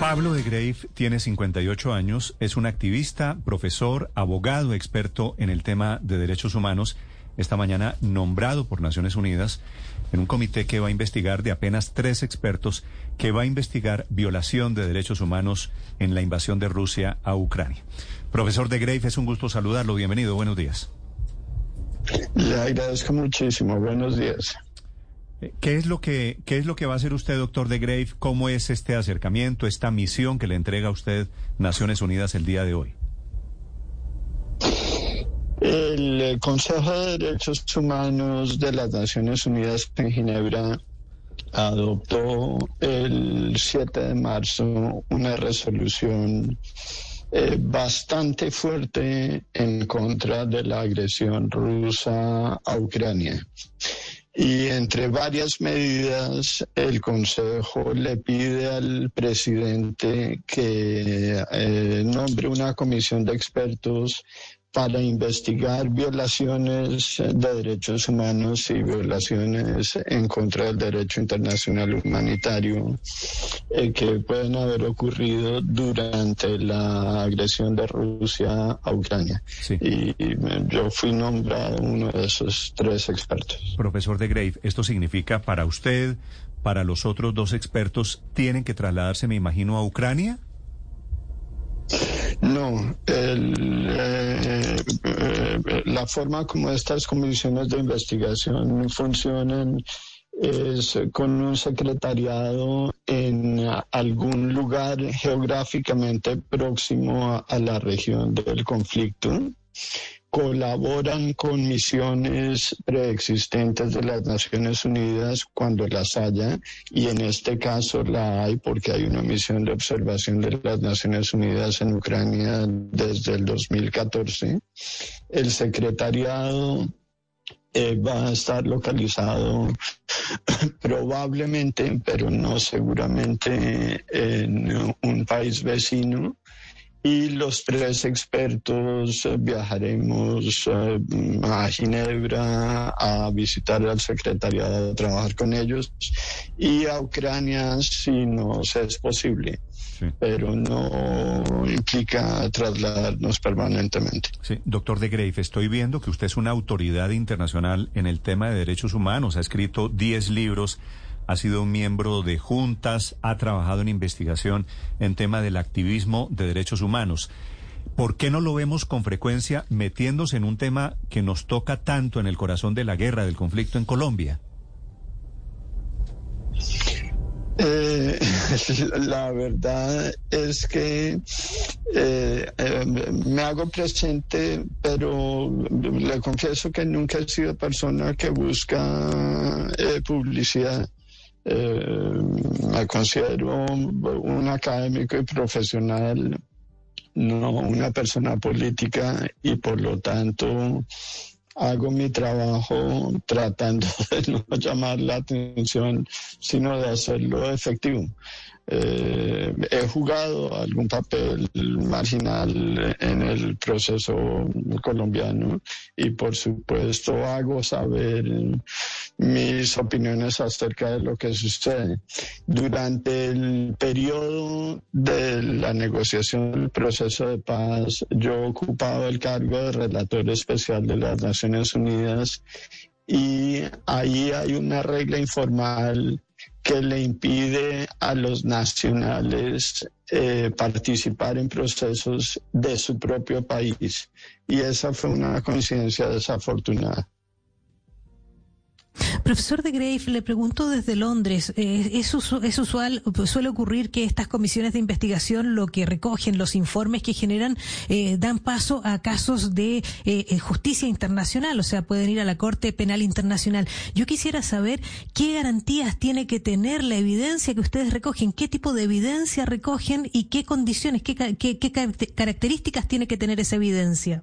Pablo de Grave tiene 58 años, es un activista, profesor, abogado, experto en el tema de derechos humanos. Esta mañana nombrado por Naciones Unidas en un comité que va a investigar de apenas tres expertos que va a investigar violación de derechos humanos en la invasión de Rusia a Ucrania. Profesor de Grave, es un gusto saludarlo. Bienvenido. Buenos días. Le agradezco muchísimo. Buenos días. ¿Qué es lo que qué es lo que va a hacer usted, doctor de Grave? ¿Cómo es este acercamiento, esta misión que le entrega a usted Naciones Unidas el día de hoy? El Consejo de Derechos Humanos de las Naciones Unidas en Ginebra adoptó el 7 de marzo una resolución eh, bastante fuerte en contra de la agresión rusa a Ucrania. Y entre varias medidas, el Consejo le pide al presidente que eh, nombre una comisión de expertos para investigar violaciones de derechos humanos y violaciones en contra del derecho internacional humanitario eh, que pueden haber ocurrido durante la agresión de Rusia a Ucrania. Sí. Y, y yo fui nombrado uno de esos tres expertos. Profesor de Grave, esto significa para usted, para los otros dos expertos, tienen que trasladarse, me imagino, a Ucrania. No, el, eh, eh, la forma como estas comisiones de investigación funcionan es con un secretariado en algún lugar geográficamente próximo a, a la región del conflicto colaboran con misiones preexistentes de las Naciones Unidas cuando las haya, y en este caso la hay porque hay una misión de observación de las Naciones Unidas en Ucrania desde el 2014. El secretariado eh, va a estar localizado probablemente, pero no seguramente, en un país vecino y los tres expertos eh, viajaremos eh, a Ginebra a visitar al secretariado, a trabajar con ellos y a Ucrania si nos es posible. Sí. Pero no implica trasladarnos permanentemente. Sí, doctor de Grave, estoy viendo que usted es una autoridad internacional en el tema de derechos humanos, ha escrito 10 libros ha sido miembro de juntas, ha trabajado en investigación en tema del activismo de derechos humanos. ¿Por qué no lo vemos con frecuencia metiéndose en un tema que nos toca tanto en el corazón de la guerra, del conflicto en Colombia? Eh, la verdad es que eh, eh, me hago presente, pero le confieso que nunca he sido persona que busca publicidad. Eh, me considero un académico y profesional, no una persona política y por lo tanto hago mi trabajo tratando de no llamar la atención, sino de hacerlo efectivo. Eh, he jugado algún papel marginal en el proceso colombiano y por supuesto hago saber mis opiniones acerca de lo que sucede. Durante el periodo de la negociación del proceso de paz, yo he ocupado el cargo de relator especial de las Naciones Unidas y ahí hay una regla informal que le impide a los nacionales eh, participar en procesos de su propio país. Y esa fue una coincidencia desafortunada. Profesor de Grave, le pregunto desde Londres, eh, ¿es, usual, suele ocurrir que estas comisiones de investigación lo que recogen, los informes que generan, eh, dan paso a casos de eh, justicia internacional, o sea, pueden ir a la Corte Penal Internacional? Yo quisiera saber qué garantías tiene que tener la evidencia que ustedes recogen, qué tipo de evidencia recogen y qué condiciones, qué, qué, qué características tiene que tener esa evidencia.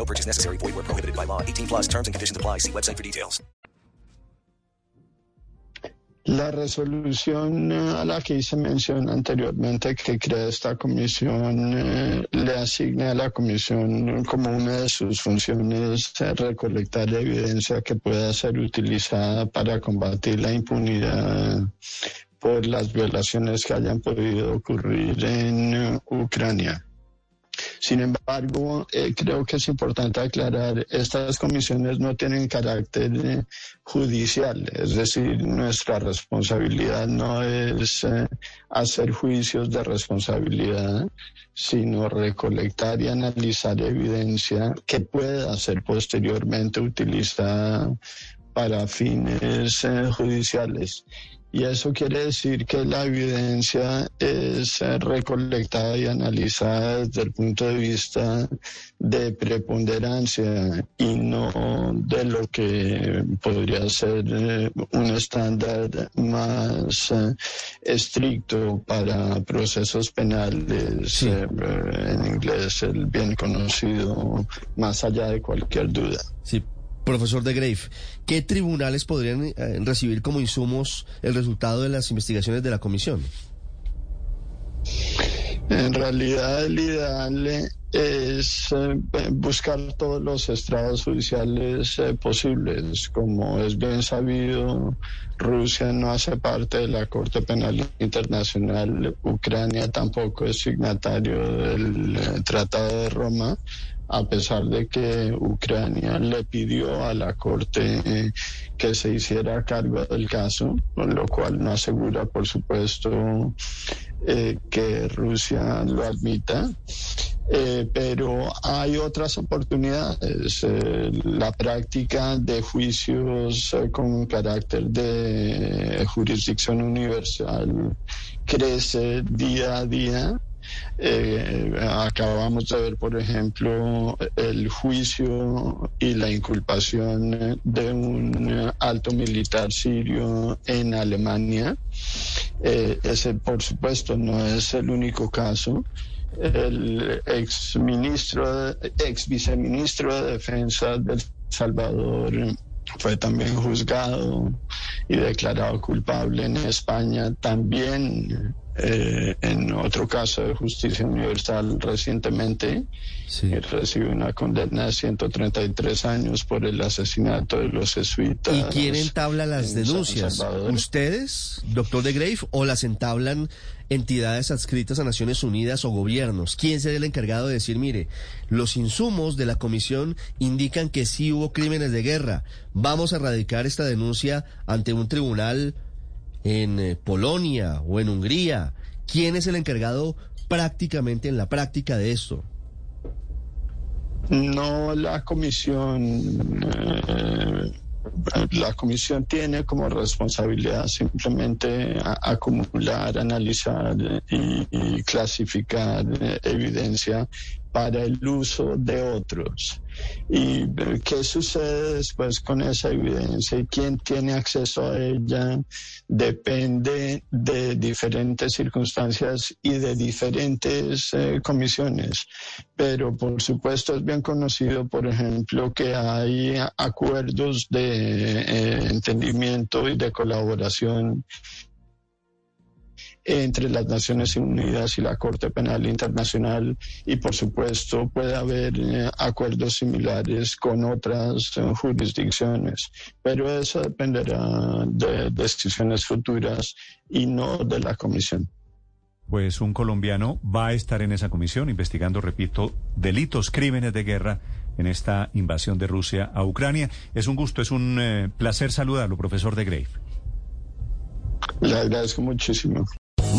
No purchase necessary. Void where prohibited by law. 18 plus terms and conditions apply. See website for details. La resolución eh, a la que hice mención anteriormente que crea esta comisión eh, le asigna a la comisión como una de sus funciones eh, recolectar evidencia que pueda ser utilizada para combatir la impunidad por las violaciones que hayan podido ocurrir en Ucrania. Sin embargo, eh, creo que es importante aclarar, estas comisiones no tienen carácter eh, judicial, es decir, nuestra responsabilidad no es eh, hacer juicios de responsabilidad, sino recolectar y analizar evidencia que pueda ser posteriormente utilizada para fines judiciales. Y eso quiere decir que la evidencia es eh, recolectada y analizada desde el punto de vista de preponderancia y no de lo que podría ser eh, un estándar más eh, estricto para procesos penales, en inglés el bien conocido, más allá de cualquier duda. Sí. Profesor de Grave, ¿qué tribunales podrían eh, recibir como insumos el resultado de las investigaciones de la comisión? En realidad el ideal es eh, buscar todos los estrados judiciales eh, posibles. Como es bien sabido, Rusia no hace parte de la Corte Penal Internacional, Ucrania tampoco es signatario del Tratado de Roma a pesar de que Ucrania le pidió a la Corte eh, que se hiciera cargo del caso, lo cual no asegura, por supuesto, eh, que Rusia lo admita. Eh, pero hay otras oportunidades. la práctica de juicios con carácter de jurisdicción universal crece día a día eh, acabamos de ver, por ejemplo, el juicio y la inculpación de un alto militar sirio en Alemania. Eh, ese, por supuesto, no es el único caso. El ex ministro, ex viceministro de Defensa del Salvador fue también juzgado y declarado culpable en España. También eh, en otro caso de justicia universal recientemente, recibió una condena de 133 años por el asesinato de los jesuitas. ¿Y quién entabla las denuncias? ¿Ustedes, doctor de Grave, o las entablan entidades adscritas a Naciones Unidas o gobiernos? ¿Quién será el encargado de decir, mire, los insumos de la comisión indican que sí hubo crímenes de guerra, vamos a radicar esta denuncia ante un tribunal? en eh, Polonia o en Hungría? ¿Quién es el encargado prácticamente en la práctica de esto? No la comisión. Eh, la comisión tiene como responsabilidad simplemente acumular, analizar y, clasificar eh, evidencia para el uso de otros. ¿Y qué sucede después con esa evidencia y quién tiene acceso a ella? Depende de diferentes circunstancias y de diferentes eh, comisiones. Pero por supuesto es bien conocido, por ejemplo, que hay acuerdos de eh, entendimiento y de colaboración entre las Naciones Unidas y la Corte Penal Internacional y por supuesto puede haber eh, acuerdos similares con otras eh, jurisdicciones, pero eso dependerá de decisiones futuras y no de la Comisión. Pues un colombiano va a estar en esa comisión investigando, repito, delitos, crímenes de guerra en esta invasión de Rusia a Ucrania. Es un gusto, es un eh, placer saludarlo, profesor de Grave. Le agradezco muchísimo.